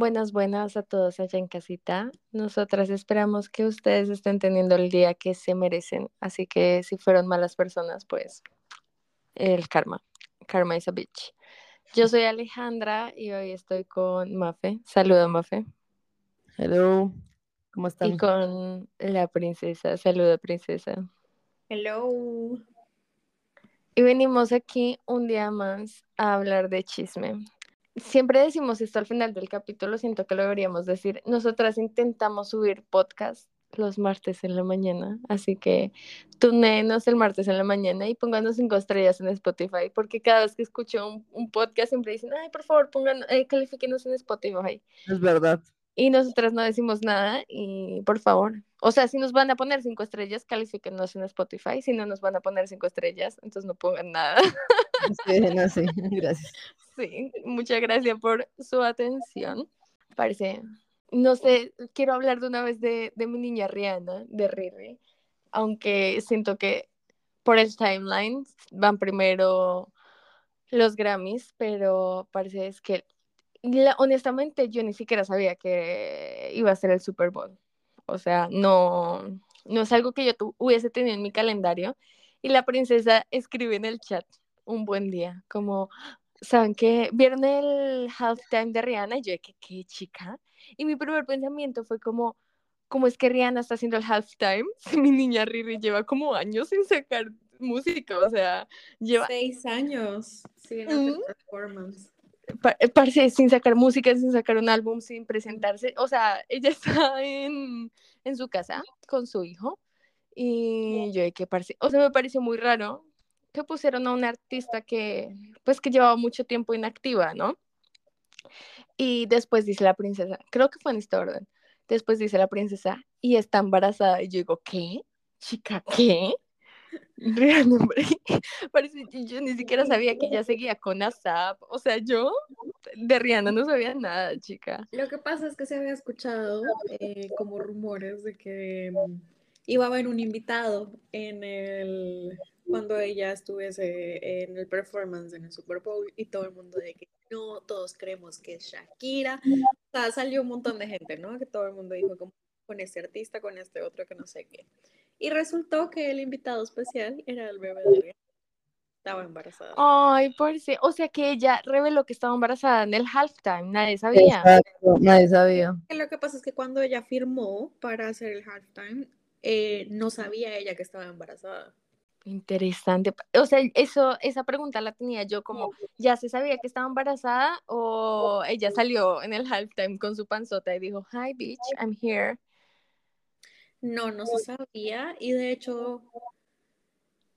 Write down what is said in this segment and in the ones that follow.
Buenas, buenas a todos allá en casita. Nosotras esperamos que ustedes estén teniendo el día que se merecen. Así que si fueron malas personas, pues el karma. Karma is a bitch. Yo soy Alejandra y hoy estoy con Mafe. Saluda, Mafe. Hello. ¿Cómo están? Y con la princesa. Saluda, princesa. Hello. Y venimos aquí un día más a hablar de chisme. Siempre decimos esto al final del capítulo, siento que lo deberíamos decir. Nosotras intentamos subir podcast los martes en la mañana, así que túnenos el martes en la mañana y pónganos cinco estrellas en Spotify, porque cada vez que escucho un, un podcast siempre dicen, ay, por favor, pongan, eh, califíquenos en Spotify. Es verdad. Y nosotras no decimos nada y por favor, o sea, si nos van a poner cinco estrellas, califíquenos en Spotify, si no nos van a poner cinco estrellas, entonces no pongan nada. Muchas gracias por su atención. Parece, no sé, quiero hablar de una vez de, de mi niña Rihanna, de Riri, aunque siento que por el timeline van primero los Grammys, pero parece es que honestamente yo ni siquiera sabía que iba a ser el Super Bowl. O sea, no, no es algo que yo tu- hubiese tenido en mi calendario. Y la princesa escribe en el chat un buen día, como, ¿saben qué? ¿Vieron el halftime de Rihanna? Y yo, ¿qué, qué chica? Y mi primer pensamiento fue como, ¿cómo es que Rihanna está haciendo el halftime? Si mi niña Riri lleva como años sin sacar música, o sea, lleva Seis años. Mm. haciendo performance. eh, parce, sin sacar música, sin sacar un álbum, sin presentarse. O sea, ella está en, en su casa con su hijo. Y yo de que parce, o sea, me pareció muy raro que pusieron a una artista que, pues, que llevaba mucho tiempo inactiva, ¿no? Y después dice la princesa, creo que fue en este orden. Después dice la princesa, y está embarazada. Y yo digo, ¿qué? Chica, ¿qué? Rihanna, hombre, parece que yo ni siquiera sabía que ella seguía con ASAP. O sea, yo de Rihanna no sabía nada, chica. Lo que pasa es que se había escuchado eh, como rumores de que mm, iba a haber un invitado en el cuando ella estuviese en el performance en el Super Bowl y todo el mundo de que no, todos creemos que es Shakira. O sea, salió un montón de gente, ¿no? Que todo el mundo dijo como con este artista, con este otro, que no sé qué. Y resultó que el invitado especial era el bebé de Rihanna. Estaba embarazada. Ay, parce, o sea que ella reveló que estaba embarazada en el halftime, nadie sabía. Exacto, nadie sabía. Que Lo que pasa es que cuando ella firmó para hacer el halftime, eh, no sabía ella que estaba embarazada. Interesante. O sea, eso, esa pregunta la tenía yo como, ¿ya se sabía que estaba embarazada o ella salió en el halftime con su panzota y dijo, hi bitch, I'm here? No, no se sabía y de hecho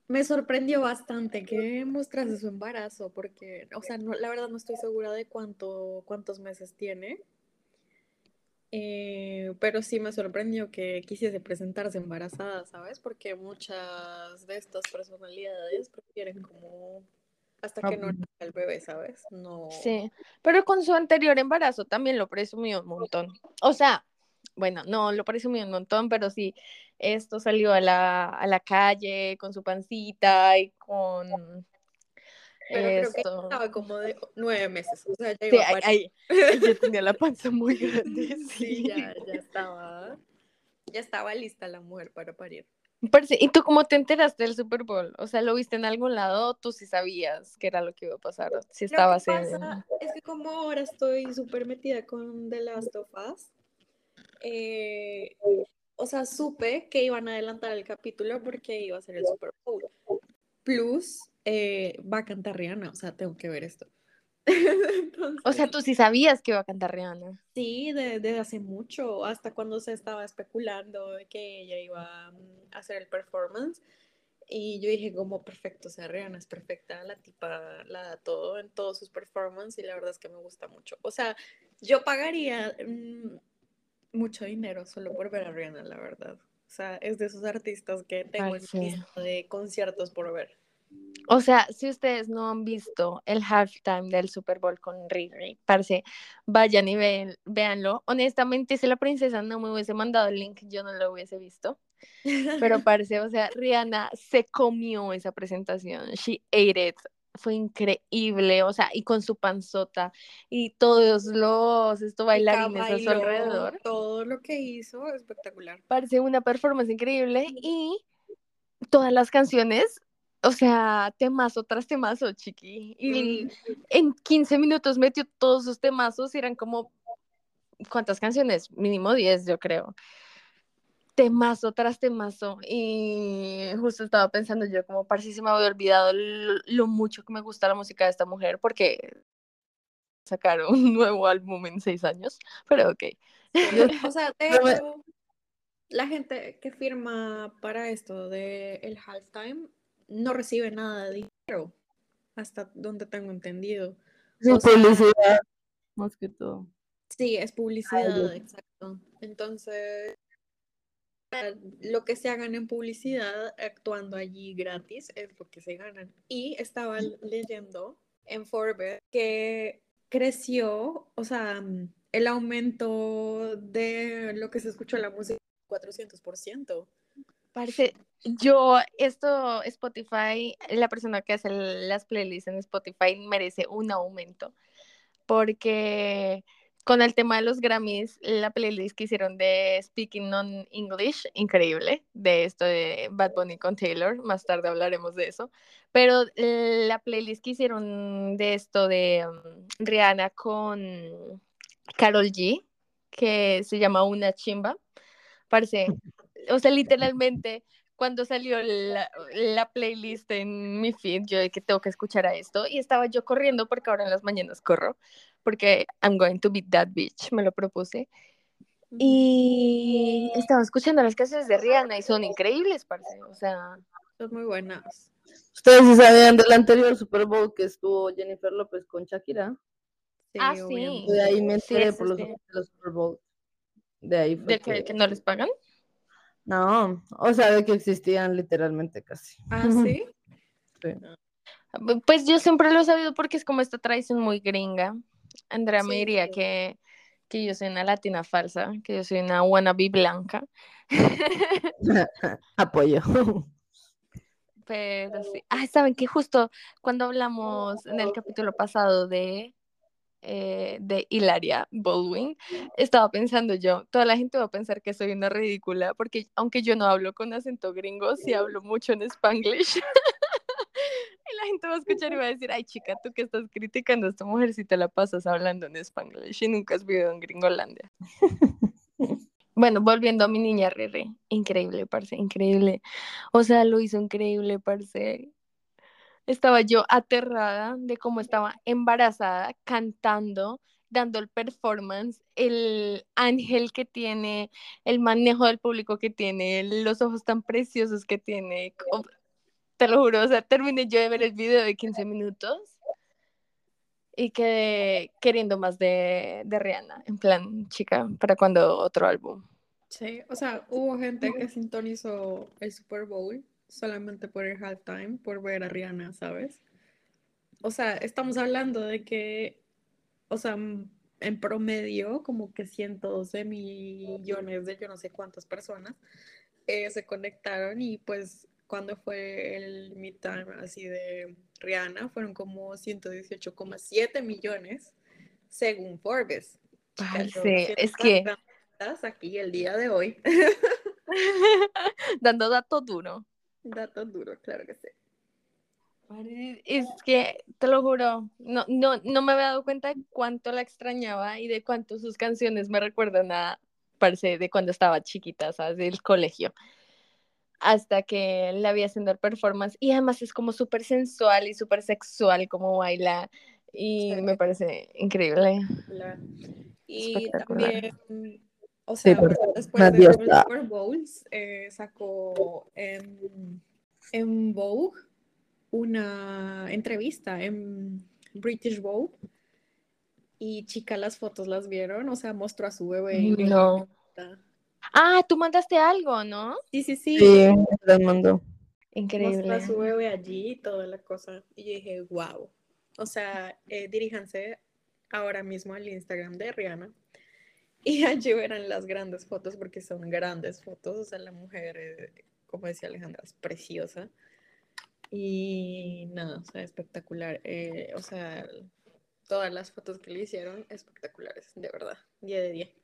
me sorprendió bastante que mostrase su embarazo porque, o sea, no, la verdad no estoy segura de cuánto, cuántos meses tiene, eh, pero sí me sorprendió que quisiese presentarse embarazada, ¿sabes? Porque muchas de estas personalidades prefieren como hasta que no nazca el bebé, ¿sabes? No. Sí, pero con su anterior embarazo también lo presumió un montón. O sea, bueno, no lo presumió un montón, pero sí, esto salió a la, a la calle con su pancita y con Pero creo que estaba como de nueve meses, o sea, ya Sí, iba a ahí, ahí, tenía la panza muy grande, Sí, sí. ya, ya estaba, ya estaba lista la mujer para parir. ¿y tú cómo te enteraste del Super Bowl? O sea, ¿lo viste en algún lado? ¿Tú sí sabías que era lo que iba a pasar? Si Lo que estabas en... pasa es que como ahora estoy súper metida con The Last of Us, eh, o sea, supe que iban a adelantar el capítulo porque iba a ser el Super Bowl. Plus, eh, va a cantar Rihanna, o sea, tengo que ver esto. Entonces, O sea, tú sí sabías que iba a cantar Rihanna. Sí, de- desde hace mucho, hasta cuando se estaba especulando de que ella iba mm, a hacer el performance. Y yo dije, como perfecto, o sea, Rihanna es perfecta, la tipa la da todo en todos sus performances y la verdad es que me gusta mucho. O sea, yo pagaría mm, mucho dinero solo por ver a Rihanna, la verdad. O sea, es de esos artistas que tengo en de conciertos por ver. O sea, si ustedes no han visto el halftime del Super Bowl con Riri, parce, vayan y ven, véanlo. Honestamente, si la princesa no me hubiese mandado el link, yo no lo hubiese visto. Pero parce, o sea, Rihanna se comió esa presentación. She ate it. fue increíble, o sea, y con su panzota y todos los estos bailarines a su alrededor. Todo lo que hizo, espectacular. Parece una performance increíble y todas las canciones, o sea, temazo tras temazo, chiqui. Y en 15 minutos metió todos sus temazos y eran como, ¿cuántas canciones? Mínimo 10, yo creo. Temazo tras temazo. Y justo estaba pensando yo, como parece se me había olvidado lo, lo mucho que me gusta la música de esta mujer, porque sacaron un nuevo álbum en seis años, pero ok. O sea, de hecho, la gente que firma para esto de el halftime no recibe nada de dinero, hasta donde tengo entendido. Sí, O sea- publicidad. Más que todo. Sí, es publicidad, exacto. Entonces, lo que se hagan en publicidad actuando allí gratis es lo que se ganan. Y estaba leyendo en Forbes que creció, o sea, el aumento de lo que se escuchó en la música 400%. Parece, yo, esto, Spotify, la persona que hace las playlists en Spotify merece un aumento, porque con el tema de los Grammys, la playlist que hicieron de Speaking Non English, increíble, de esto de Bad Bunny con Taylor, más tarde hablaremos de eso, pero la playlist que hicieron de esto de um, Rihanna con Carol G, que se llama Una Chimba, parece, o sea, literalmente cuando salió la, la, playlist en mi feed, yo de que tengo que escuchar a esto y estaba yo corriendo porque ahora en las mañanas corro, porque I'm going to be that bitch, me lo propuse. Y estaba escuchando las canciones de Rihanna y son increíbles, parce, o sea. Son muy buenas. Ustedes sí sabían del anterior Super Bowl que estuvo Jennifer López con Shakira. Sí, Ah, sí. De ahí me enteré por los, Super Bowl. De ahí fue ¿De que, que no les pagan? No, o sea, de que existían literalmente casi. Ah, sí. Sí. Pues yo siempre lo he sabido porque es como esta tradición muy gringa. Andrea me diría sí. que, que yo soy una latina falsa, que yo soy una wannabe blanca. Apoyo. Pero sí. Ah, saben que justo cuando hablamos en el capítulo pasado de, eh, de Hilaria Baldwin, estaba pensando yo, toda la gente va a pensar que soy una ridícula, porque aunque yo no hablo con acento gringo, sí hablo mucho en spanglish. y la gente va a escuchar y va a decir, ay chica, tú que estás criticando a esta mujer si te la pasas hablando en spanglish y nunca has vivido en Gringolandia. Bueno, volviendo a mi niña Rere, increíble, parce, increíble. O sea, lo hizo increíble, parce. Estaba yo aterrada de cómo estaba embarazada, cantando, dando el performance, el ángel que tiene, el manejo del público que tiene, los ojos tan preciosos que tiene. Te lo juro, o sea, terminé yo de ver el video de 15 minutos y quedé queriendo más de, de Rihanna, en plan, chica, ¿para cuando otro álbum? Sí, o sea, hubo gente que sintonizó el Super Bowl solamente por el halftime, por ver a Rihanna, ¿sabes? O sea, estamos hablando de que, o sea, en promedio, como que 112 millones de yo no sé cuántas personas eh, se conectaron y pues cuando fue el midtime así de Rihanna, fueron como 118,7 millones según Forbes. Es que estás aquí el día de hoy. dando dato duro. Datos duros, claro que sí. Es que, te lo juro, no, no, no me había dado cuenta de cuánto la extrañaba y de cuánto sus canciones me recuerdan a, parece, de cuando estaba chiquita, ¿sabes? Del colegio. Hasta que la vi haciendo el performance y además es como súper sensual y súper sexual como baila y Sí. me parece increíble. La- Y también, o Sí, sea, porque después de los. Super Bowls, eh, sacó en, en Vogue una entrevista en British Vogue. Y chica, las fotos las vieron, o sea, mostró a su bebé. No. Ah, tú mandaste algo, ¿no? Sí, sí, sí. Sí, las mandó. Mostró Increíble. a su bebé allí y toda la cosa. Y yo dije, wow. O sea, eh, diríjanse ahora mismo al Instagram de Rihanna. Y allí verán las grandes fotos porque son grandes fotos. O sea, la mujer, eh, como decía Alejandra, es preciosa. Y nada, o sea, espectacular. Eh, o sea, todas las fotos que le hicieron, espectaculares, de verdad. 10 de 10.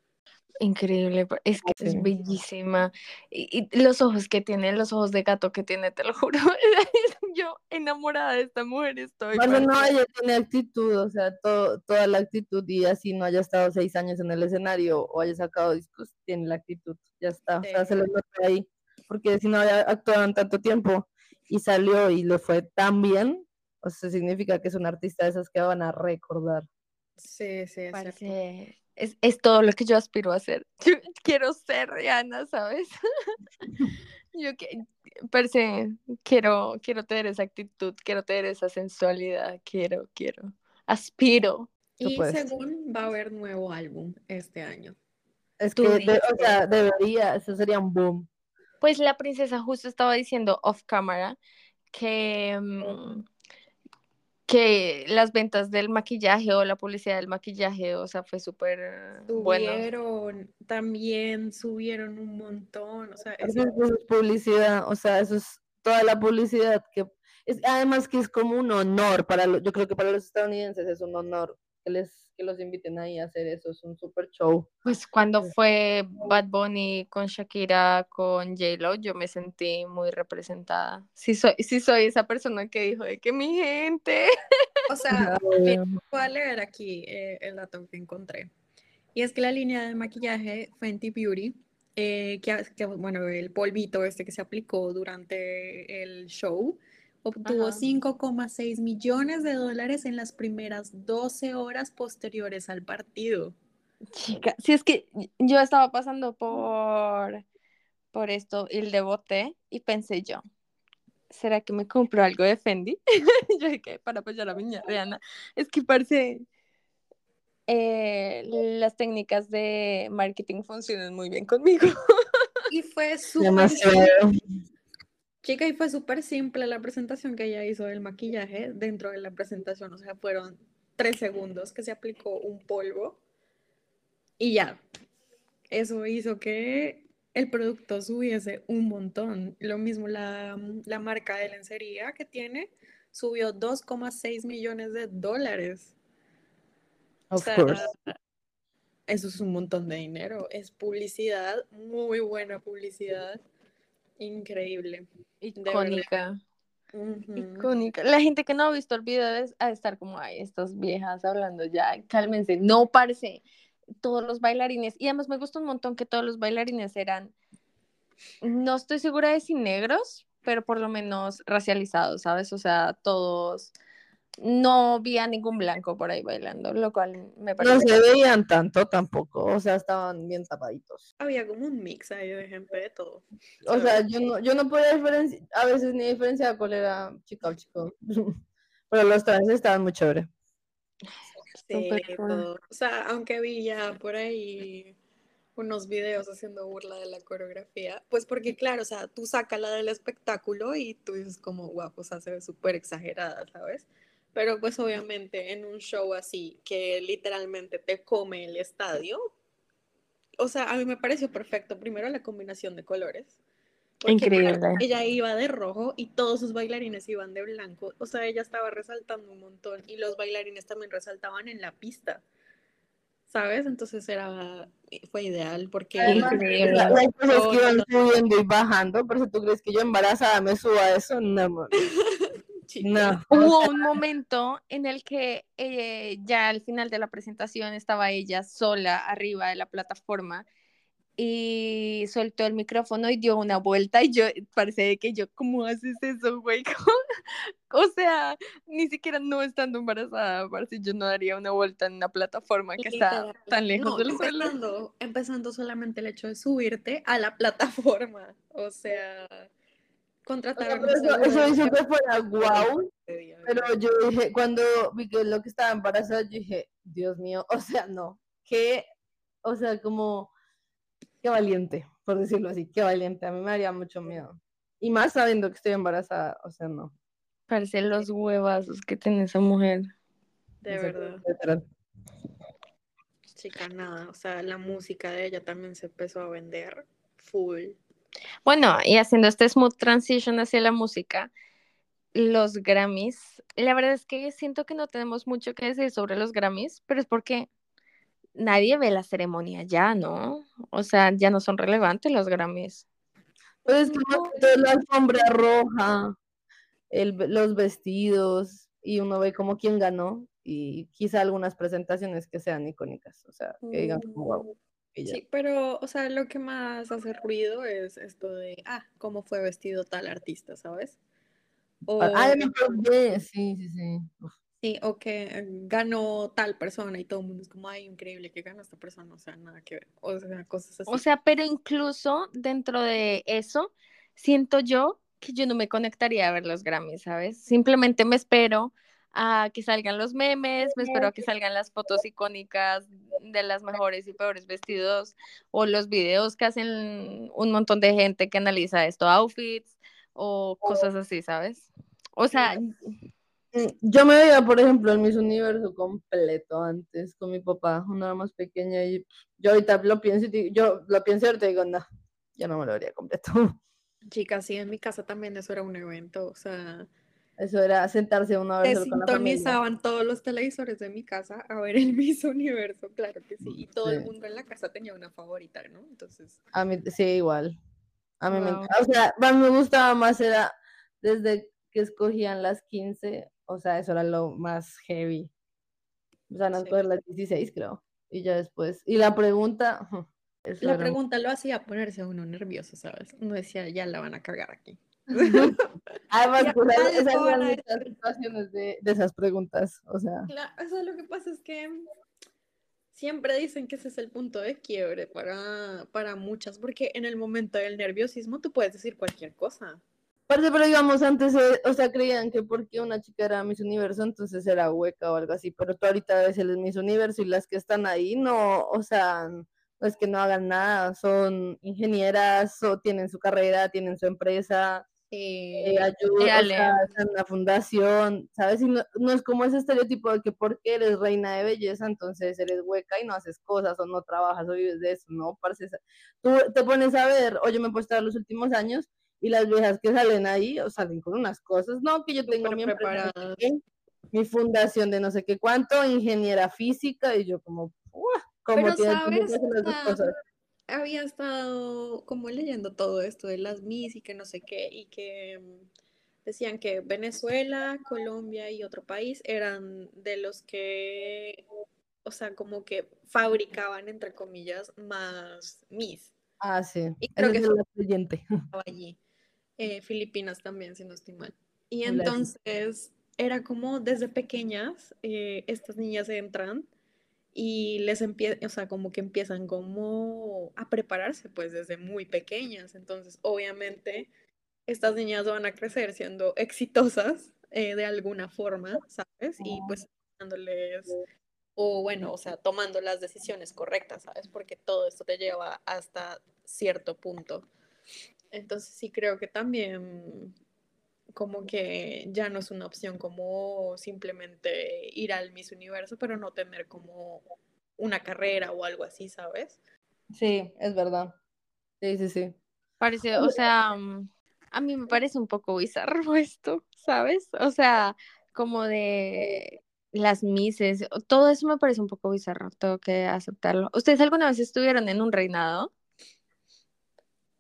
Increíble, es que es Sí. bellísima. Y, y los ojos que tiene, los ojos de gato que tiene, te lo juro. Yo enamorada de esta mujer estoy. Bueno, no, ella tiene actitud, o sea, todo, toda la actitud y así no haya estado seis años en el escenario o haya sacado discos, tiene la actitud, ya está, o sea, se le Sí. nota ahí, porque si no había actuado en tanto tiempo y salió y le fue tan bien, o sea, significa que es una artista de esas que van a recordar. Sí, sí, es es, es todo lo que yo aspiro a hacer. Yo quiero ser Rihanna, ¿sabes? Yo que, parce, quiero, quiero tener esa actitud, quiero tener esa sensualidad, quiero, quiero, aspiro. Y según va a haber nuevo álbum este año. Es que, de- o sea, debería, eso sería un boom. Pues la princesa justo estaba diciendo off camera que, mm, que las ventas del maquillaje o la publicidad del maquillaje, o sea, fue súper bueno. Subieron, también subieron un montón. O sea, es- Eso es, eso es publicidad, o sea, eso es toda la publicidad que es además que es como un honor para lo- yo creo que para los estadounidenses es un honor que les que los inviten ahí a hacer eso, es un super show. Pues cuando fue Bad Bunny con Shakira, con J-Lo, yo me sentí muy representada. Sí soy, sí soy esa persona que dijo de que mi gente. o sea, voy a leer aquí eh, el dato que encontré. Y es que la línea de maquillaje Fenty Beauty, eh, que, que, bueno, el polvito este que se aplicó durante el show, obtuvo Ajá. 5,6 millones de dólares en las primeras 12 horas posteriores al partido. Chica, si es que yo estaba pasando por, por esto y le boté y pensé yo, ¿será que me compro algo de Fendi? yo dije, para apoyar a mi niña Rihanna. Es que parece eh, las técnicas de marketing funcionan muy bien conmigo. Y fue súper demasiado. Chica, y fue súper simple la presentación que ella hizo del maquillaje dentro de la presentación. O sea, fueron tres segundos que se aplicó un polvo y ya. Eso hizo que el producto subiese un montón. Lo mismo la, la marca de lencería que tiene subió 2,6 millones de dólares. O Of sea, course. eso es un montón de dinero. Es publicidad, muy buena publicidad. Increíble. Icónica, Ujú. icónica. La gente que no ha visto el video es a estar como, ay, estas viejas hablando ya, cálmense. No, parece todos los bailarines. Y además me gusta un montón que todos los bailarines eran, no estoy segura de si negros, pero por lo menos racializados, ¿sabes? O sea, todos, no vi a ningún blanco por ahí bailando, lo cual me No parece... se veían tanto tampoco, o sea, estaban bien tapaditos. Había como un mix ahí de gente de todo. O sea, yo no, yo no podía diferenciar, a veces ni diferenciar cuál era chica o chico. Pero los trajes estaban muy chévere. Sí, todo. O sea, aunque vi ya por ahí unos videos haciendo burla de la coreografía, pues porque claro, o sea, tú sacas la del espectáculo y tú dices como, guau, o sea, se ve súper exagerada, ¿sabes? Pero pues obviamente en un show así que literalmente te come el estadio, o sea, a mí me pareció perfecto primero la combinación de colores. Increíble. ella iba de rojo y todos sus bailarines iban de blanco. O sea, ella estaba resaltando un montón y los bailarines también resaltaban en la pista. ¿Sabes? Entonces era, fue ideal porque Además, Increíble. la- Las cosas Todo que iban subiendo y bajando, por eso tú crees que yo embarazada me suba a eso, no, no. Hubo un momento en el que eh, ya al final de la presentación estaba ella sola arriba de la plataforma y soltó el micrófono y dio una vuelta y yo parece que yo, ¿cómo haces eso, güey? o sea, ni siquiera no estando embarazada, parece yo no daría una vuelta en una plataforma que está tan lejos No, del suelo. empezando, empezando solamente el hecho de subirte a la plataforma. O sea, O sea, contrataron pero un eso, hizo que fuera día, pero yo dije, cuando vi que lo que estaba embarazada, yo dije, Dios mío, o sea, no, qué, o sea, como, qué valiente, por decirlo así, qué valiente, a mí me haría mucho miedo. Y más sabiendo que estoy embarazada, o sea, no. Parece los huevazos que tiene esa mujer. De o sea, verdad, chica, nada. O sea, la música de ella también se empezó a vender full. Bueno, y haciendo este smooth transition hacia la música, los Grammys, la verdad es que siento que no tenemos mucho que decir sobre los Grammys, pero es porque nadie ve la ceremonia ya, ¿no? O sea, ya no son relevantes los Grammys. Pues es que la alfombra roja, el, los vestidos, y uno ve como quién ganó, y quizá algunas presentaciones que sean icónicas, o sea, que digan como wow. Sí, pero, o sea, lo que más hace ruido es esto de, ah, cómo fue vestido tal artista, ¿sabes? O, ah, me sí, sí, sí. Sí, o que ganó tal persona y todo el mundo es como, ay, increíble que ganó esta persona, o sea, nada que ver, o sea, cosas así. O sea, pero incluso dentro de eso, siento yo que yo no me conectaría a ver los Grammys, ¿sabes? Simplemente me espero a que salgan los memes, me espero a que salgan las fotos icónicas de las mejores y peores vestidos o los videos que hacen un montón de gente que analiza esto, outfits o cosas así, ¿sabes? O sea, yo me veía, por ejemplo, el Miss Universo completo antes con mi papá, una más pequeña, y yo ahorita lo pienso y yo lo pienso y ahorita digo, no, ya no me lo vería completo. Chicas, sí, en mi casa también eso era un evento, o sea... Eso era sentarse una vez con la sintonizaban todos los televisores de mi casa a ver el Miss Universo, claro que sí, y todo el mundo en la casa tenía una favorita, ¿no? Entonces... A mí, sí, igual. A mí me O sea, me gustaba más era desde que escogían las 15 o sea, eso era lo más heavy. O sea, no sí. las 16, creo. Y ya después. Y la pregunta. La pregunta lo hacía ponerse a uno nervioso, ¿sabes? Uno decía, ya la van a cagar aquí. Además, pues, esas son las situaciones de, de, esas preguntas. O sea. Claro, o sea, lo que pasa es que siempre dicen que ese es el punto de quiebre para, para muchas, porque en el momento del nerviosismo tú puedes decir cualquier cosa. Pero digamos, antes, eh, o sea, creían que porque una chica era Miss Universo, entonces era hueca o algo así, pero tú ahorita ves el Miss Universo y las que están ahí, no, o sea, no es que no hagan nada, son ingenieras o tienen su carrera, tienen su empresa, eh, eh ayudan en la fundación, ¿sabes? Y no, no, es como ese estereotipo de que porque eres reina de belleza, entonces eres hueca y no haces cosas o no trabajas o vives de eso, ¿no? Parce, tú te pones a ver, o yo me he puesto a los últimos años, y las viejas que salen ahí, o salen con unas cosas, no, que yo tengo mi empresa, mi fundación de no sé qué cuánto, ingeniera física, y yo como, como Pero sabes, había estado como leyendo todo esto de las MIS y que no sé qué, y que mm, decían que Venezuela, Colombia y otro país eran de los que, o sea, como que fabricaban, entre comillas, más MIS. Ah, sí. Y creo que estaba allí. Eh, Filipinas también, si no estoy mal. Y entonces era como desde pequeñas, eh, estas niñas entran y les empiezan, o sea, como que empiezan como a prepararse pues desde muy pequeñas. Entonces, obviamente, estas niñas van a crecer siendo exitosas eh, de alguna forma, ¿sabes? Y pues dándoles, o bueno, o sea, tomando las decisiones correctas, ¿sabes? Porque todo esto te lleva hasta cierto punto. Entonces sí creo que también como que ya no es una opción como simplemente ir al Miss Universo, pero no tener como una carrera o algo así, ¿sabes? Sí, es verdad. Sí, sí, sí. Parece, o sea, mm, a mí me parece un poco bizarro esto, ¿sabes? O sea, como de las mises, todo eso me parece un poco bizarro, tengo que aceptarlo. ¿Ustedes alguna vez estuvieron en un reinado?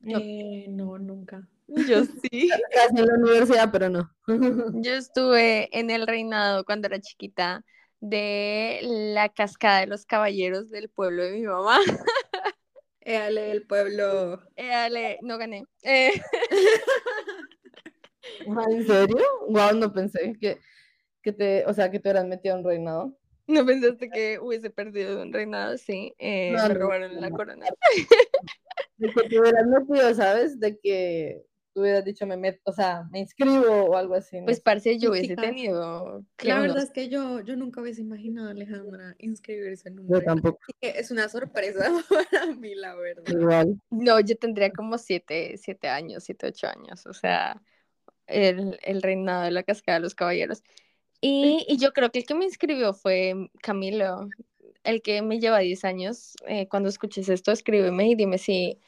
No. Eh, no, nunca. Yo sí. Casi en la universidad, pero no. Yo estuve en el reinado cuando era chiquita de la cascada de los caballeros del pueblo de mi mamá. Éale, el pueblo. Éale, no gané. Eh. ¿En serio? Wow, no pensé que, que te, o sea, que tú eras metido en un reinado. ¿No pensaste que hubiese perdido un reinado? Sí, eh, me robaron la corona. De que te hubieras metido, ¿sabes? De que tú hubieras dicho, me meto, o sea, me inscribo o algo así. Pues parece yo hubiese tenido. La verdad es que yo, yo nunca hubiese imaginado a Alejandra inscribirse en un Yo tampoco. Es una sorpresa para mí, la verdad. Igual. No, yo tendría como siete, siete años, siete, ocho años, o sea, el, el reinado de la cascada de los caballeros. Y, y, yo creo que el que me inscribió fue Camilo, el que me lleva 10 años. Eh, cuando escuches esto, escríbeme y dime si,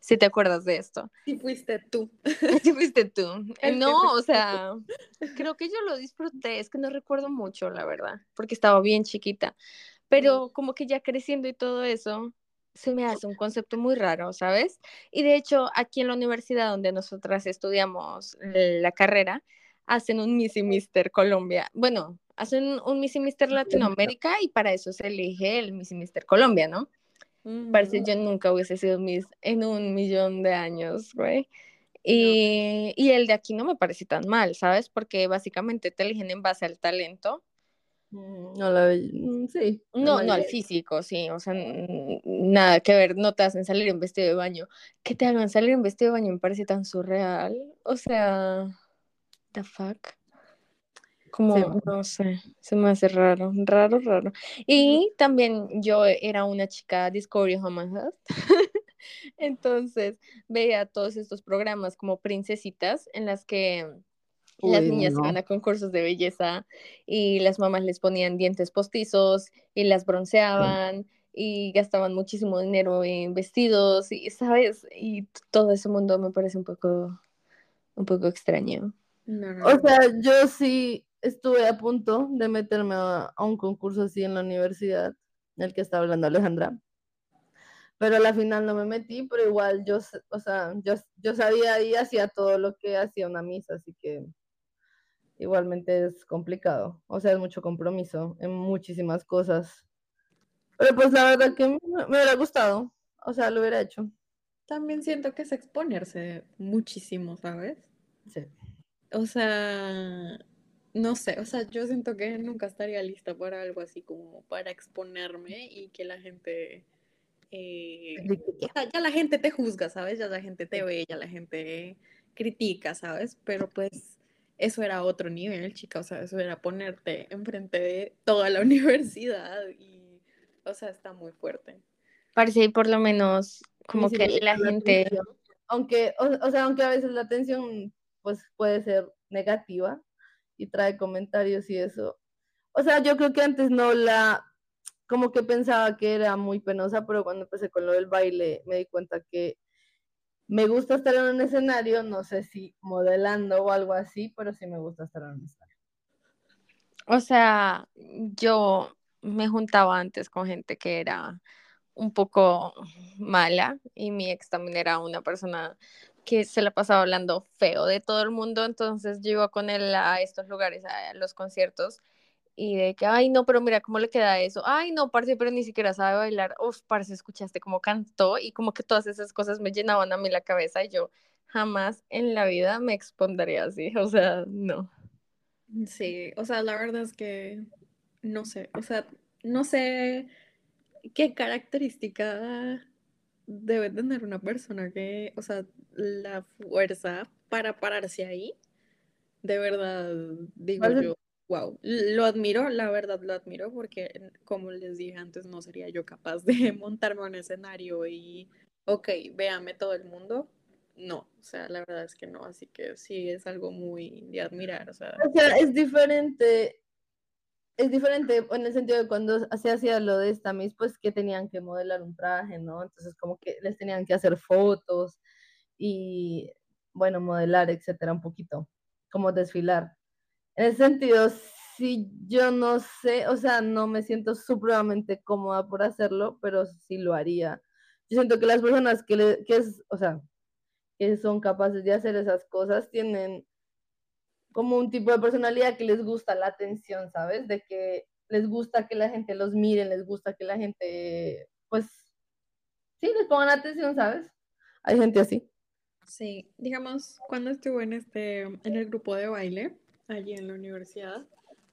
si te acuerdas de esto. Sí fuiste tú. Sí fuiste tú. No, o sea, creo que yo lo disfruté, es que no recuerdo mucho, la verdad, porque estaba bien chiquita, pero como que ya creciendo y todo eso, se me hace un concepto muy raro, ¿sabes? Y de hecho, aquí en la universidad donde nosotras estudiamos la carrera, hacen un Miss y Mister Colombia. Bueno, hacen un Miss y Mister Latinoamérica y para eso se elige el Miss y Mister Colombia, ¿no? Parece yo nunca hubiese sido Miss en un millón de años, güey. Y, y el de aquí no me parece tan mal, ¿sabes? Porque básicamente te eligen en base al talento. Mm, No la mm, sí. No, no al físico, sí, o sea, nada que ver, no te hacen salir en vestido de baño. Que te hagan salir en vestido de baño me parece tan surreal. O sea, the fuck. Como, Sí. no sé, se me hace raro, raro, raro. Y también yo era una chica Discovery Homicide. Entonces veía todos estos programas como princesitas en las que las Uy, niñas no. iban a concursos de belleza y las mamás les ponían dientes postizos y las bronceaban y gastaban muchísimo dinero en vestidos y, ¿sabes? Y todo ese mundo me parece un poco, un poco extraño. No, no, O sea, yo sí estuve a punto de meterme a, a un concurso así en la universidad, del que está hablando Alejandra. Pero a la final no me metí, pero igual yo, o sea, yo, yo sabía y hacía todo lo que hacía una misa, así que igualmente es complicado. O sea, es mucho compromiso en muchísimas cosas. Pero pues la verdad que me, me hubiera gustado, o sea, lo hubiera hecho. También siento que es exponerse muchísimo, ¿sabes? Sí. O sea, no sé, o sea, yo siento que nunca estaría lista para algo así como para exponerme y que la gente, eh, o sea, ya la gente te juzga, ¿sabes? Ya la gente te ve, ya la gente critica, ¿sabes? Pero pues eso era otro nivel, chica, o sea, eso era ponerte enfrente de toda la universidad y, o sea, está muy fuerte. Parece por lo menos como sí que la gente... atención. Aunque, o, o sea, aunque a veces la atención pues puede ser negativa y trae comentarios y eso. O sea, yo creo que antes no la, como que pensaba que era muy penosa, pero cuando empecé con lo del baile me di cuenta que me gusta estar en un escenario, no sé si modelando o algo así, pero sí me gusta estar en un escenario. O sea, yo me juntaba antes con gente que era un poco mala y mi ex también era una persona que se la pasaba hablando feo de todo el mundo, entonces yo iba con él a estos lugares, a los conciertos y de que, ay, no, pero mira cómo le queda eso, ay, no, parce, pero ni siquiera sabe bailar, uf, parce, escuchaste cómo cantó y como que todas esas cosas me llenaban a mí la cabeza y yo jamás en la vida me expondría así, o sea, no. Sí, o sea, la verdad es que no sé, o sea, no sé qué característica debe tener una persona que, o sea, la fuerza para pararse ahí, de verdad, digo yo, wow, lo admiro, la verdad lo admiro, porque como les dije antes, no sería yo capaz de montarme a un escenario y, ok, véame todo el mundo. No, o sea, la verdad es que no, así que sí es algo muy de admirar, o sea. O sea, es diferente, es diferente en el sentido de cuando se hacía lo de esta Miss, pues que tenían que modelar un traje, ¿no? Entonces como que les tenían que hacer fotos y, bueno, modelar, etcétera, un poquito, como desfilar. En ese sentido, sí, yo no sé, o sea, no me siento supremamente cómoda por hacerlo, pero sí lo haría. Yo siento que las personas que, le, que es, o sea, que son capaces de hacer esas cosas tienen como un tipo de personalidad que les gusta la atención, ¿sabes? De que les gusta que la gente los mire, les gusta que la gente, pues, sí, les pongan atención, ¿sabes? Hay gente así. Sí, digamos, cuando estuve en este, en el grupo de baile, allí en la universidad,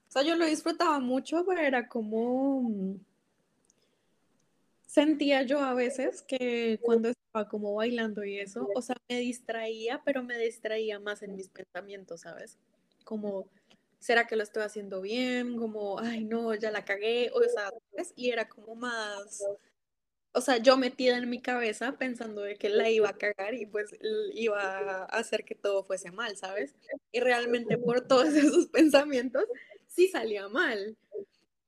o sea, yo lo disfrutaba mucho, pero era como, mm, sentía yo a veces que cuando estaba como bailando y eso, o sea, me distraía, pero me distraía más en mis pensamientos, ¿sabes? Como, ¿será que lo estoy haciendo bien? Como, ay, no, ya la cagué, o sea, ¿sabes? Y era como más, o sea, yo metida en mi cabeza pensando de que la iba a cagar y pues iba a hacer que todo fuese mal, ¿sabes? Y realmente por todos esos pensamientos sí salía mal.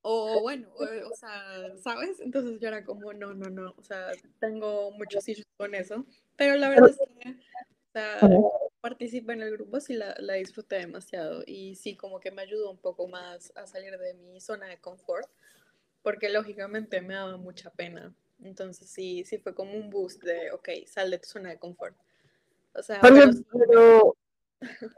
O bueno, o, o sea, ¿sabes? Entonces yo era como, no, no, no, o sea, tengo muchos issues con eso, pero la verdad es que, sea, participé en el grupo, sí la, la disfruté demasiado y sí como que me ayudó un poco más a salir de mi zona de confort, porque lógicamente me daba mucha pena. Entonces sí, sí fue como un boost de, ok, sal de tu zona de confort. O sea, Pero,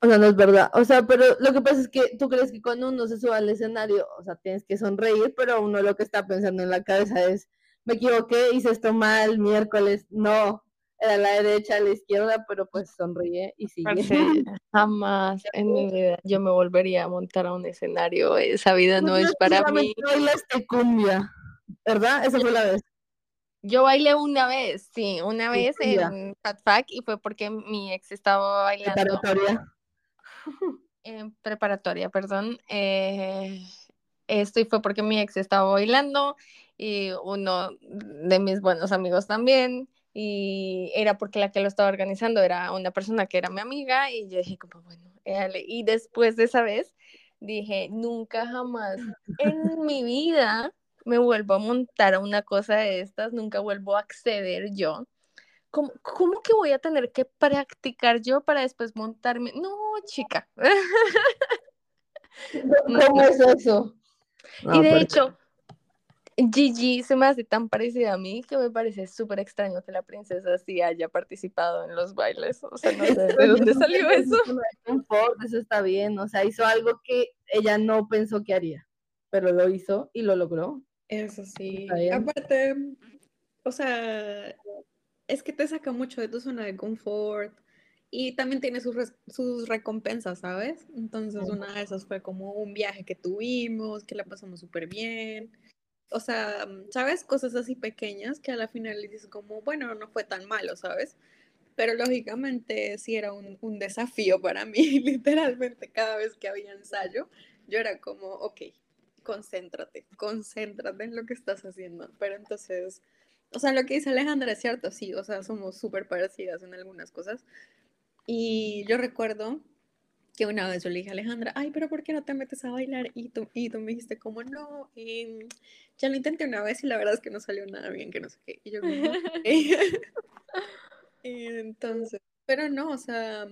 o sea, no es verdad. O sea, pero lo que pasa es que tú crees que cuando uno se sube al escenario, o sea, tienes que sonreír, pero uno lo que está pensando en la cabeza es, me equivoqué, hice esto mal, miércoles, no, era la derecha, la izquierda, pero pues sonríe y sigue. Jamás en mi vida yo me volvería a montar a un escenario. Esa vida no es para mí. Bailaste cumbia, ¿verdad? Esa fue la vez. Yo bailé una vez, sí, una vez en Fat Fac y fue porque mi ex estaba bailando Preparatoria. en preparatoria, perdón. eh, esto y fue porque mi ex estaba bailando y uno de mis buenos amigos también. Y era porque la que lo estaba organizando era una persona que era mi amiga y yo dije como, bueno, éale. Y después de esa vez dije, nunca jamás en mi vida me vuelvo a montar a una cosa de estas, nunca vuelvo a acceder yo. ¿Cómo, cómo que voy a tener que practicar yo para después montarme? No, chica. ¿Cómo es eso? y de hecho, Gigi se me hace tan parecida a mí que me parece súper extraño que la princesa sí haya participado en los bailes. O sea, no sé de dónde salió eso. Confort, eso está bien, o sea, hizo algo que ella no pensó que haría, pero lo hizo y lo logró. Eso sí. Aparte, o sea, es que te saca mucho de tu zona de confort y también tiene sus, res- sus recompensas, ¿sabes? Entonces, una de esas fue como un viaje que tuvimos, que la pasamos súper bien. O sea, ¿sabes? Cosas así pequeñas que a la final dices como, bueno, no fue tan malo, ¿sabes? Pero lógicamente sí era un, un desafío para mí, literalmente cada vez que había ensayo, yo era como, ok, concéntrate, concéntrate en lo que estás haciendo. Pero entonces, o sea, lo que dice Alejandra es cierto, sí, o sea, somos súper parecidas en algunas cosas. Y yo recuerdo que una vez yo le dije a Alejandra, ay, pero ¿por qué no te metes a bailar? Y tú, y tú me dijiste como, no, em, ya lo intenté una vez y la verdad es que no salió nada bien, que no sé qué. Y yo como, entonces, pero no, o sea,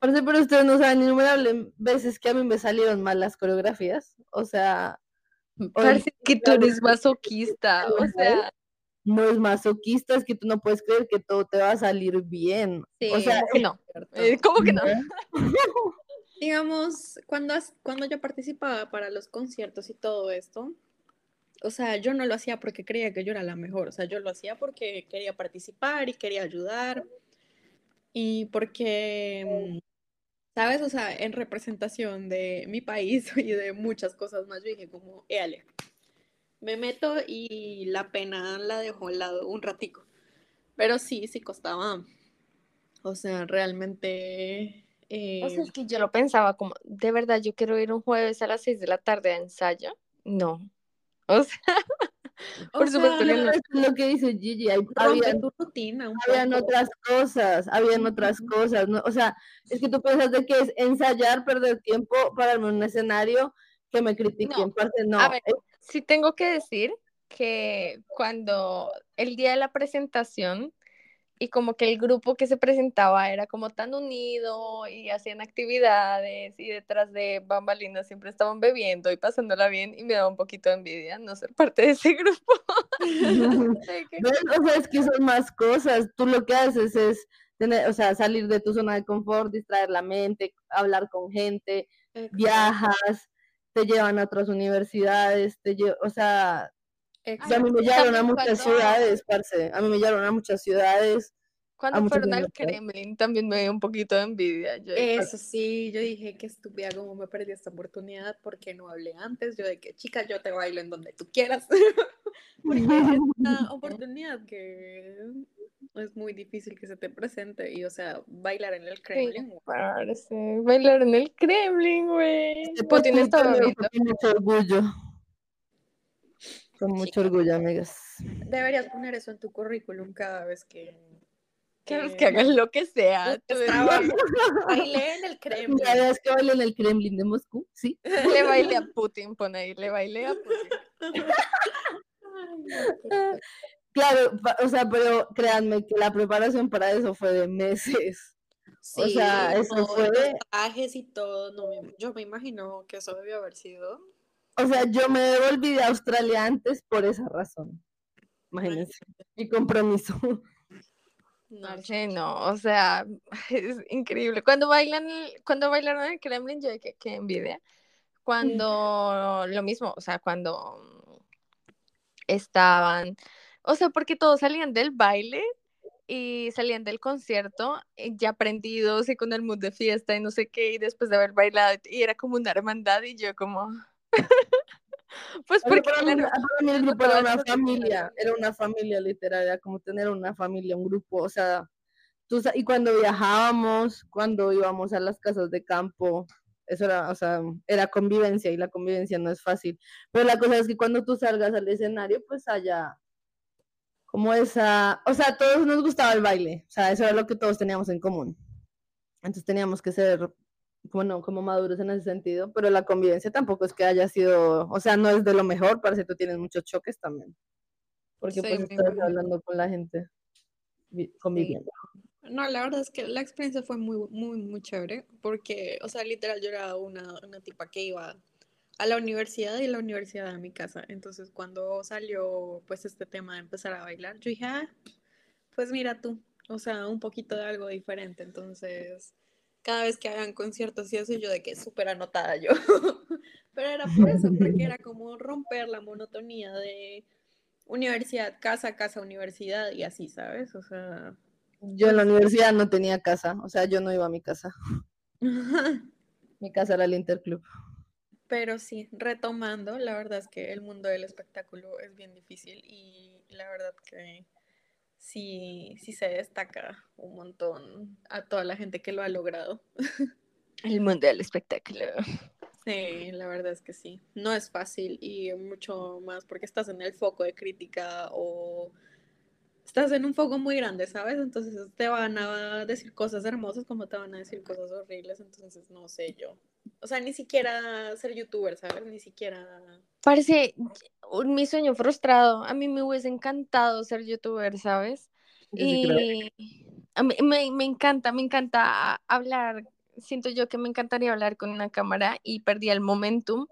Parece, pero ustedes no saben innumerables veces que a mí me salieron mal las coreografías. O sea, Parece que tú eres masoquista. O sea, no es masoquista, es que tú no puedes creer que todo te va a salir bien. sí, o sea, ¿cómo que no? Eh, ¿Cómo que no? digamos, cuando, has- cuando yo participaba para los conciertos y todo esto, o sea, yo no lo hacía porque creía que yo era la mejor, o sea, yo lo hacía porque quería participar y quería ayudar y porque, ¿sabes? O sea, en representación de mi país y de muchas cosas más, yo dije como, éale, me meto y la pena la dejo al lado un ratico. Pero sí, sí costaba. O sea, realmente... O sea, eh, es que yo lo pensaba como, de verdad, yo quiero ir un jueves a las 6 de la tarde a ensayo. No. O sea, o por supuesto sea, que no. Es lo que dice Gigi. hay- habían, tu rutina habían otras cosas, habían otras cosas. ¿no? O sea, es que tú piensas de que es ensayar, perder tiempo para armar un escenario que me critiquen. No. A ver, es- sí tengo que decir que cuando el día de la presentación y como que el grupo que se presentaba era como tan unido y hacían actividades y detrás de bambalinas siempre estaban bebiendo y pasándola bien y me daba un poquito de envidia no ser parte de ese grupo. ¿Ves? O sea, es que son más cosas. Tú lo que haces es tener, o sea, salir de tu zona de confort, distraer la mente, hablar con gente, Exacto, viajas, te llevan a otras universidades, te lle- o sea, o sea, a mí me llevaron a muchas cuando- ciudades, parce, a mí me llevaron a muchas ciudades. Cuando fueron al. Kremlin también me dio un poquito de envidia. Yo dije, Eso sí, yo dije que estúpida como me perdí esta oportunidad porque no hablé antes. Yo de que, chica, yo te bailo en donde tú quieras. Porque es una oportunidad que es muy difícil que se te presente y, o sea, bailar en el Kremlin. wow. parce, bailar en el Kremlin, güey. Este fue Con mucho orgullo. Con mucho Chica. orgullo, amigas. Deberías poner eso en tu currículum cada vez que, que hagan lo que sea. bailé en el Kremlin. Verdad es que bailé en el Kremlin de Moscú, sí. Le bailé a Putin, pon ahí, le bailé a Putin. Ay, no, Claro, o sea, pero créanme que la preparación para eso fue de meses. O sea, eso no, fue- los trajes y todo, no, me- yo me imagino que eso debió haber sido. O sea, yo me devolví de Australia antes por esa razón. Imagínense. Mi compromiso. No, no, o sea, es increíble. Cuando bailan, cuando bailaron en el Kremlin, yo dije, qué envidia. Cuando lo mismo, o sea, cuando estaban, o sea, porque todos salían del baile y salían del concierto eh, ya prendidos y con el mood de fiesta y no sé qué, y después de haber bailado, y era como una hermandad y yo como... Pues porque para, mí, para mí el grupo era una familia, era una familia literal, era como tener una familia, un grupo, o sea, tú, y cuando viajábamos, cuando íbamos a las casas de campo, eso era, o sea, era convivencia y la convivencia no es fácil, pero la cosa es que cuando tú salgas al escenario, pues haya como esa, o sea, a todos nos gustaba el baile, o sea, eso era lo que todos teníamos en común. Entonces teníamos que ser, bueno, como maduros en ese sentido, pero la convivencia tampoco es que haya sido, o sea, no es de lo mejor, parece que tú tienes muchos choques también, porque Sí, pues estás hablando con la gente, vi- conviviendo. No, la verdad es que la experiencia fue muy, muy, muy chévere, porque, o sea, literal, yo era una, una tipa que iba a la universidad y la universidad a mi casa. Entonces, cuando salió, pues, este tema de empezar a bailar, yo dije, ah, pues mira tú, o sea, un poquito de algo diferente. Entonces, cada vez que hagan conciertos y eso, yo de que súper anotada yo. Pero era por eso, porque era como romper la monotonía de universidad, casa, casa, universidad y así, ¿sabes? O sea... Yo en la universidad no tenía casa, o sea, yo no iba a mi casa, mi casa era el Interclub. Pero sí, retomando, la verdad es que el mundo del espectáculo es bien difícil y la verdad que sí, sí se destaca un montón a toda la gente que lo ha logrado. el mundo del espectáculo. Sí, la verdad es que sí. No es fácil y mucho más porque estás en el foco de crítica o estás en un foco muy grande, ¿sabes? Entonces te van a decir cosas hermosas como te van a decir cosas horribles, entonces no sé yo. O sea, ni siquiera ser youtuber, ¿sabes? Ni siquiera... Parece un- mi sueño frustrado. A mí me hubiese encantado ser youtuber, ¿sabes? Y a mí me, me encanta, me encanta hablar. Siento yo que me encantaría hablar con una cámara y perdí el momentum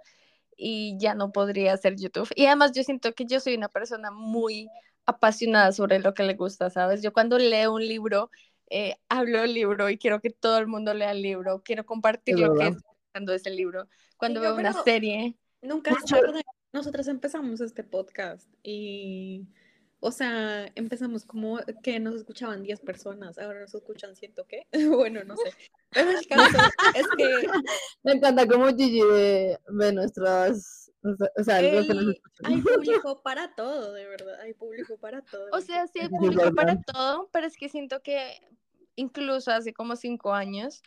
y ya no podría hacer YouTube. Y además yo siento que yo soy una persona muy apasionada sobre lo que le gusta, ¿sabes? Yo cuando leo un libro, eh, hablo del libro y quiero que todo el mundo lea el libro, quiero compartir Es lo que verdad. pensando de ese libro. Cuando yo, veo una serie, Nunca es tarde. Nosotros empezamos este podcast y, o sea, empezamos como que nos escuchaban 10 personas, ahora nos escuchan ciento qué. Bueno, no sé. Pero el caso es que Me encanta como Gigi ve, ve nuestras, o sea, los que nos el- hay público para todo, de verdad, hay público para todo. O sea, sí hay público para todo, pero es que siento que incluso hace como cinco años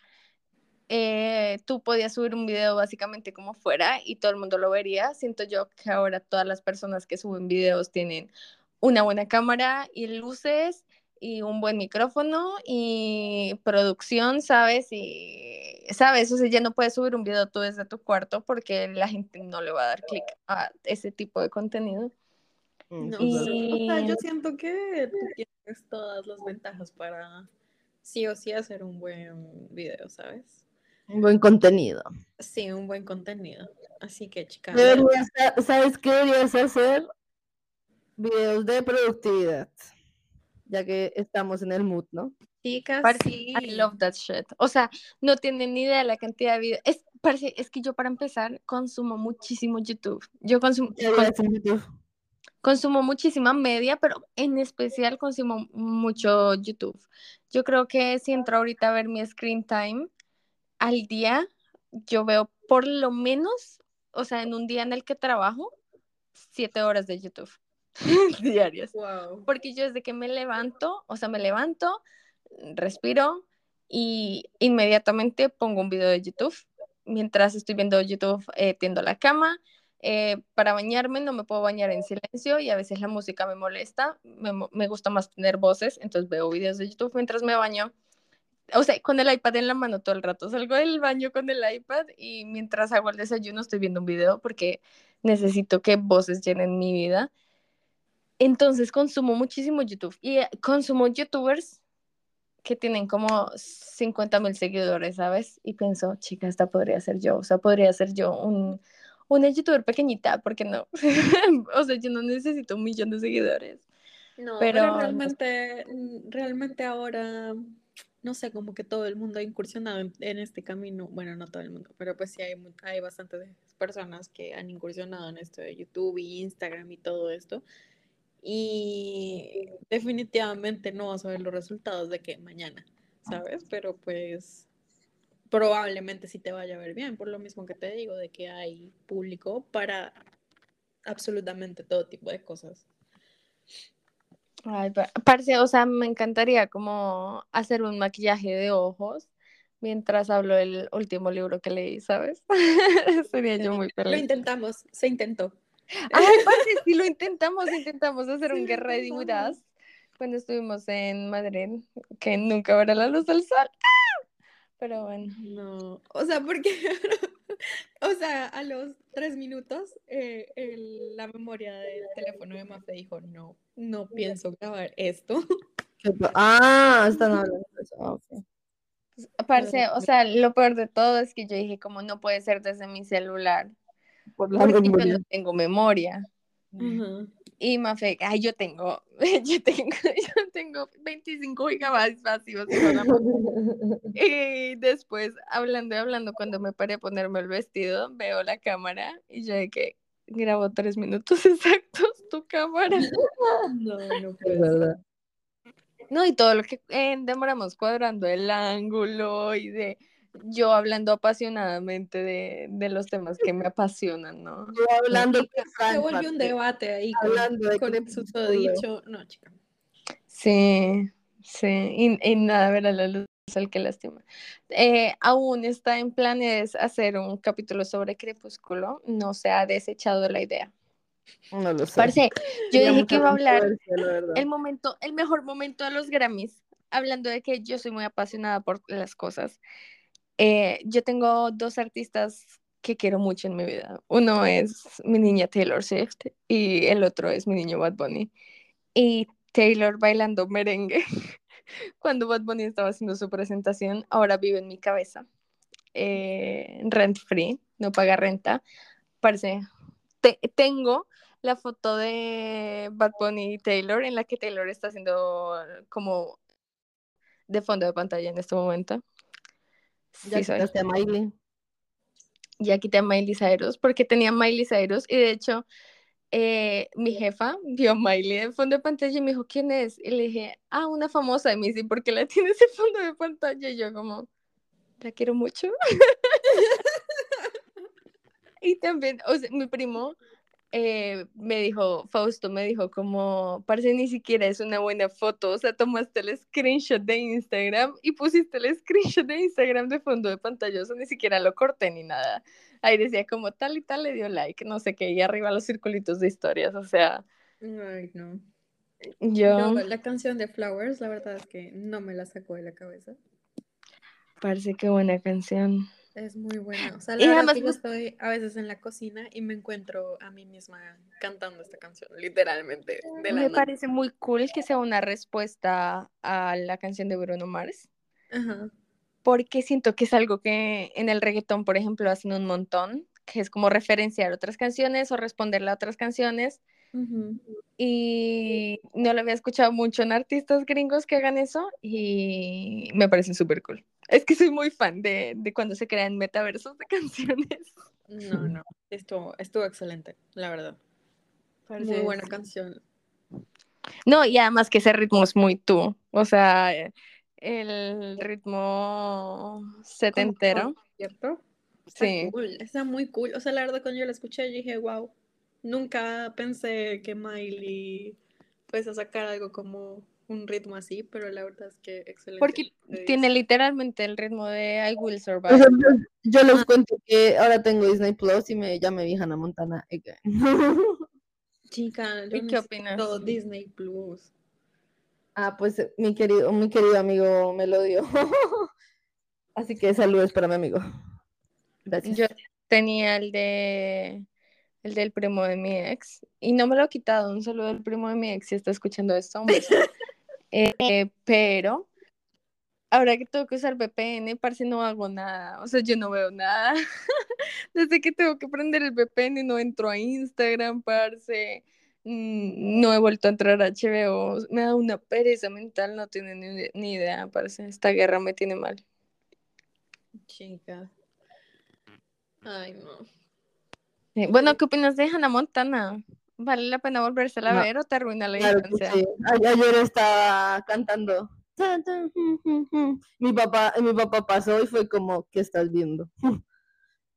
eh, tú podías subir un video básicamente como fuera y todo el mundo lo vería. Siento yo que ahora todas las personas que suben videos tienen una buena cámara y luces y un buen micrófono y producción, ¿sabes? Y, ¿sabes? O sea, ya no puedes subir un video tú desde tu cuarto porque la gente no le va a dar clic a ese tipo de contenido. Mm, No, sí, o sea, yo Y- siento que tú tienes todas las ventajas para sí o sí hacer un buen video, ¿sabes? Un buen contenido. Sí, un buen contenido. Así que, chicas, Deberías, ¿sabes qué deberías hacer? Videos de productividad, ya que estamos en el mood, ¿no? chicas, sí. I love that shit. O sea, no tienen ni idea de la cantidad de videos. Es, parce, es que yo para empezar consumo muchísimo YouTube. Yo consumo, ¿Qué con- harías en YouTube? consumo muchísima media, pero en especial consumo mucho YouTube. Yo creo que si entro ahorita a ver mi screen time al día, yo veo por lo menos, o sea, en un día en el que trabajo, siete horas de YouTube diarias. Wow. Porque yo desde que me levanto, o sea, me levanto, respiro y inmediatamente pongo un video de YouTube. Mientras estoy viendo YouTube, eh, tiendo la cama, eh, para bañarme no me puedo bañar en silencio y a veces la música me molesta, me, me gusta más tener voces, entonces veo videos de YouTube mientras me baño. O sea, con el iPad en la mano todo el rato. Salgo del baño con el iPad y mientras hago el desayuno estoy viendo un video porque necesito que voces llenen mi vida. Entonces consumo muchísimo YouTube y eh, consumo YouTubers que tienen como 50 mil seguidores, ¿sabes? Y pienso, chica, esta podría ser yo, o sea, podría ser yo un, una youtuber pequeñita, ¿por qué no? o sea, yo no necesito un millón de seguidores. No, Pero- pero, realmente, mm, realmente ahora, no sé, como que todo el mundo ha incursionado en, este camino. Bueno, no todo el mundo, pero pues sí hay, hay bastantes personas que han incursionado en esto de YouTube y Instagram y todo esto. Y definitivamente no vas a ver los resultados de que mañana, ¿sabes? Pero pues probablemente sí te vaya a ver bien, por lo mismo que te digo, de que hay público para absolutamente todo tipo de cosas. Ay, pa- parce, o sea, me encantaría como hacer un maquillaje de ojos mientras hablo del último libro que leí, ¿sabes? Sería yo muy Lo feliz. intentamos, se intentó. Ay, parce, sí lo intentamos, intentamos hacer Sí un lo guerra de dibudas cuando estuvimos en Madrid, que nunca verá la luz del sol. ¡Ah! Pero bueno. No, o sea, porque, o sea, a los tres minutos eh, el- la memoria del teléfono de Mafe dijo, no, no pienso grabar esto. ¿Qué pa- Ah, están hablando de eso. ah, ok. Parce, o sea, lo peor de todo es que yo dije, como no puede ser desde mi celular, Por la porque yo no tengo memoria. Ajá. Y Mafe, ay, yo tengo, yo tengo, yo tengo 25 gigabytes vacíos. Y después, hablando y hablando, cuando me paré a ponerme el vestido, veo la cámara y yo de que grabo tres minutos exactos tu cámara. No, no puede verdad. No, y todo lo que eh, demoramos cuadrando el ángulo y de yo hablando apasionadamente de, de los temas que me apasionan, ¿no? Yo hablando de Se volvió un debate ahí con, Hablando de con su crepúsculo. dicho. No, chica. Sí, sí, y, y nada, ver a la luz al que lastima. Eh, aún está en planes hacer un capítulo sobre Crepúsculo, no se ha desechado la idea. No lo sé. Parce, yo dije que iba a hablar el momento, el mejor momento de los Grammys, hablando de que yo soy muy apasionada por las cosas. Eh, yo tengo dos artistas que quiero mucho en mi vida. Uno es mi niña Taylor Swift y el otro es mi niño Bad Bunny. Y Taylor bailando merengue cuando Bad Bunny estaba haciendo su presentación, ahora vive en mi cabeza. Eh, rent free, no paga renta. Parece, te- tengo la foto de Bad Bunny y Taylor en la que Taylor está haciendo como de fondo de pantalla en este momento. Ya Sí, soy. quitaste a Miley. Ya quité a Miley Cyrus porque tenía Miley Cyrus y de hecho eh, mi jefa vio a Miley de fondo de pantalla y me dijo, ¿quién es? Y le dije, ah, una famosa de mí, sí, porque la tiene ese fondo de pantalla y yo como, la quiero mucho. y también, o sea, mi primo eh, me dijo, Fausto me dijo como, parece ni siquiera es una buena foto, o sea, tomaste el screenshot de Instagram y pusiste el screenshot de Instagram de fondo de pantalla, o sea, ni siquiera lo corté ni nada. Ahí decía como tal y tal le dio like, no sé qué, y arriba los circulitos de historias, o sea, Ay, no. yo, No, la canción de Flowers, la verdad es que no me la sacó de la cabeza. parece que buena canción. Es muy buena. O sea, Y la verdad además que yo bus- estoy a veces en la cocina y me encuentro a mí misma cantando esta canción, literalmente. De la Me nada. parece muy cool que sea una respuesta a la canción de Bruno Mars. Ajá. porque siento que es algo que en el reggaetón, por ejemplo, hacen un montón, que es como referenciar otras canciones o responderle a otras canciones. Y no lo había escuchado mucho en artistas gringos que hagan eso y me parece súper cool. Es que soy muy fan de, de cuando se crean metaversos de canciones. No, no. Estuvo, estuvo excelente, la verdad. Muy buena canción. No, y además que ese ritmo es muy tú. O sea, el ritmo setentero. ¿Cierto? Está Sí. cool, está muy cool. O sea, la verdad, cuando yo la escuché, yo dije, wow, nunca pensé que Miley fuese a sacar algo como un ritmo así, pero la verdad es que excelente. Porque tiene literalmente el ritmo de I Will Por Survive. ejemplo, yo les cuento que ahora tengo Disney Plus y me, ya me vi Hannah Montana. again. Chica, yo ¿Y qué opinas? necesito Disney Plus. ah, pues eh, mi querido, mi querido amigo me lo dio. Así que saludos para mi amigo. Gracias. Yo tenía el de el del primo de mi ex y no me lo he quitado. Un saludo del primo de mi ex si está escuchando esto. beso. Eh, pero ahora que tengo que usar VPN, parece no hago nada. O sea, yo no veo nada. Desde que tengo que prender el VPN no entro a Instagram, parce. Mm, No he vuelto a entrar a HBO. Me da una pereza mental, no tiene ni, ni idea, parce. Esta guerra me tiene mal. Chica. Ay, no. Eh, Bueno, ¿qué opinas de Hannah Montana? ¿Vale la pena volvérsela a No, ver o te arruina la Claro infancia? sí. Ayer estaba cantando. Mi papá, mi papá pasó y fue como, ¿qué estás viendo?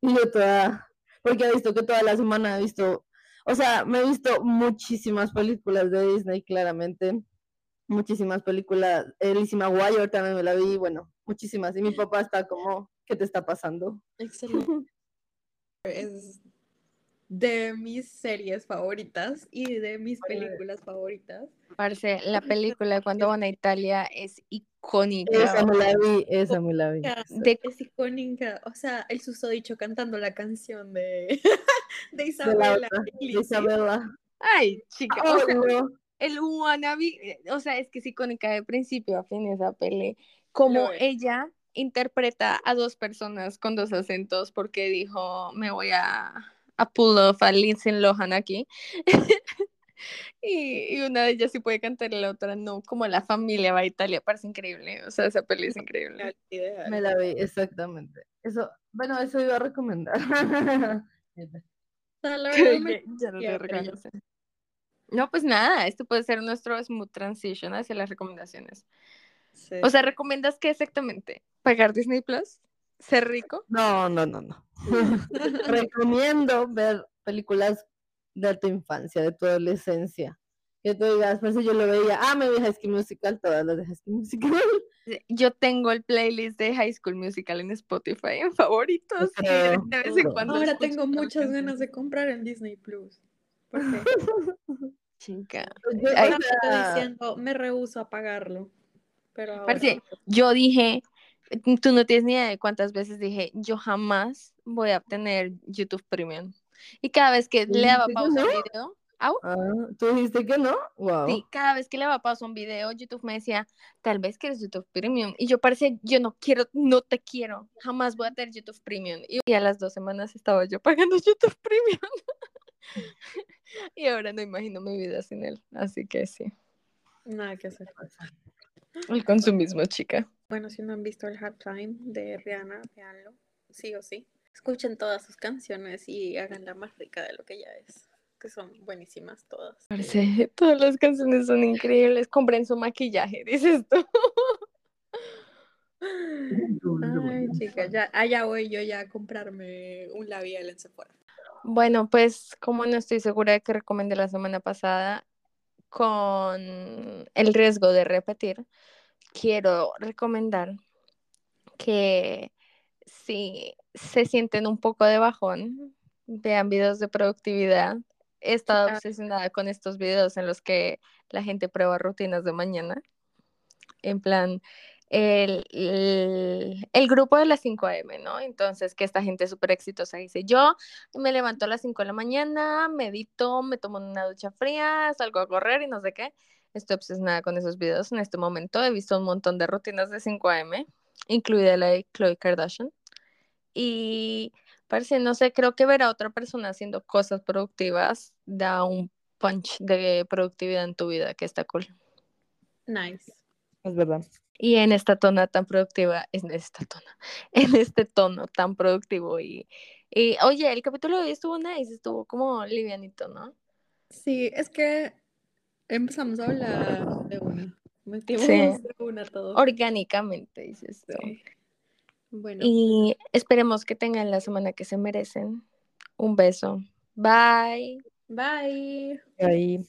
Y yo toda, porque he visto que toda la semana he visto, o sea, me he visto muchísimas películas de Disney, claramente. Muchísimas películas. Lizzie McGuire también me la vi, bueno, muchísimas. Y mi papá está como, ¿qué te está pasando? Excelente. Es de mis series favoritas y de mis películas favoritas. Parce, la película de cuando van a Italia es icónica. Esa me la vi, esa me la vi. De- Es icónica. O sea, el susodicho cantando la canción de, de De la Isabela. de. Isabela. Ay, chica, o Ay, sea, no. el wannabe, eh, o sea, es que es icónica de principio a fin esa peli. Como ella interpreta a dos personas con dos acentos porque dijo, me voy a, a pull off a Lindsay Lohan aquí. y, y una de ellas sí puede cantar y la otra no, como la familia va a Italia, parece increíble, o sea, esa peli es increíble. Me la vi, exactamente. Eso, bueno, eso iba a recomendar. Ya- no te. No, pues nada, esto puede ser nuestro smooth transition hacia las recomendaciones. Sí. O sea, ¿recomiendas qué exactamente? ¿Pagar Disney Plus? ¿Ser rico? No, no, no, no. Recomiendo ver películas de tu infancia, de tu adolescencia. Que tú digas, por eso yo lo veía, ah, me vi High School Musical, todas las de High School Musical. Yo tengo el playlist de High School Musical en Spotify en favoritos. y de, creo, de vez en creo. cuando Ahora tengo muchas canción. ganas de comprar en Disney Plus. ¿Por qué? Chica. Yo, o Ahora estoy sea, diciendo, me rehuso a pagarlo. Pero ahora. Parce, yo dije, tú no tienes ni idea de cuántas veces dije, yo jamás voy a obtener YouTube Premium. Y cada vez que le daba ¿Dijiste que pausa a un no? video, au, ah, ¿Tú dijiste que no? Wow. Sí, cada vez que le daba pausa a un video, YouTube me decía, tal vez quieres YouTube Premium. Y yo parece, yo no quiero, no te quiero, jamás voy a tener YouTube Premium. Y a las dos semanas estaba yo pagando YouTube Premium. y ahora no imagino mi vida sin él. Así que sí, Nada que hacer. el consumismo, chica. Bueno, si no han visto el halftime de Rihanna, veanlo. Sí o sí. Escuchen todas sus canciones y háganla más rica de lo que ya es. Que son buenísimas todas. Parce, todas las canciones son increíbles. Compren su maquillaje, dices tú. Ay, chica, ya, allá voy yo ya a comprarme un labial en Sephora. Bueno, pues como no estoy segura de que recomendé la semana pasada, con el riesgo de repetir, quiero recomendar que si se sienten un poco de bajón, vean videos de productividad. He estado obsesionada con estos videos en los que la gente prueba rutinas de mañana. En plan, el, el, el grupo de las 5 a.m., ¿no? Entonces, que esta gente súper exitosa dice, yo me levanto a las 5 de la mañana, medito, me tomo una ducha fría, salgo a correr y no sé qué. Estoy obsesionada con esos videos en este momento. He visto un montón de rutinas de 5 a.m., incluida la de Khloe Kardashian. Y parece, no sé, creo que ver a otra persona haciendo cosas productivas da un punch de productividad en tu vida que está cool. Nice. Es verdad. Y en esta tona tan productiva, en esta tona, en este tono tan productivo y, y oye, el capítulo de hoy estuvo nice, estuvo como livianito, ¿no? Sí, es que empezamos a hablar de una. Metimos Sí. de una todo. Orgánicamente, dices tú. Sí. Bueno, Y esperemos que tengan la semana que se merecen. Un beso. Bye. bye. Ahí.